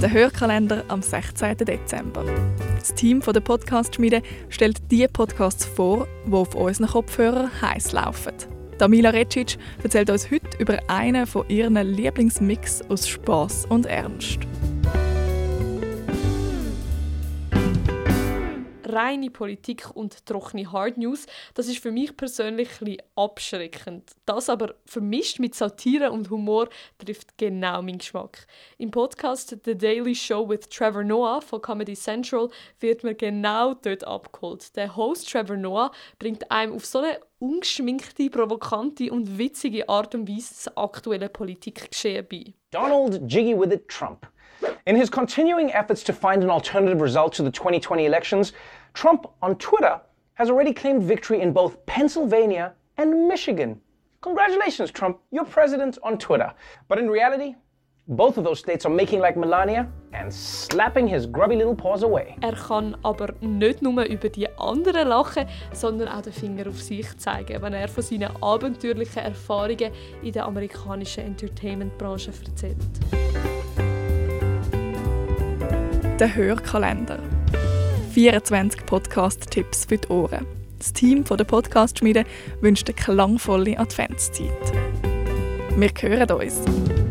Der Hörkalender am 16. Dezember. Das Team der Podcast-Schmiede stellt die Podcasts vor, die auf unseren Kopfhörern heiß laufen. Damila Recic erzählt uns heute über einen von ihren Lieblingsmix aus Spaß und Ernst. Reine Politik und trockene Hard News, das ist für mich persönlich ein abschreckend. Das aber vermischt mit Satire und Humor trifft genau meinen Geschmack. Im Podcast The Daily Show with Trevor Noah von Comedy Central wird man genau dort abgeholt. Der Host Trevor Noah bringt einem auf so eine ungeschminkte, provokante und witzige Art und Weise das aktuelle Politikgeschehen bei. Donald Jiggy with it Trump. In his continuing efforts to find an alternative result to the 2020 elections, Trump on Twitter has already claimed victory in both Pennsylvania and Michigan. Congratulations, Trump, you're president on Twitter. But in reality, both of those states are making like Melania and slapping his grubby little paws away. Er kann aber nicht nur über die anderen lachen, sondern auch den Finger auf sich zeigen, wenn er von seinen abenteuerlichen Erfahrungen in der amerikanischen Entertainment-Branche erzählt. Der Hörkalender. 24 Podcast-Tipps für die Ohren. Das Team der Podcast-Schmiede wünscht eine klangvolle Adventszeit. Wir hören uns.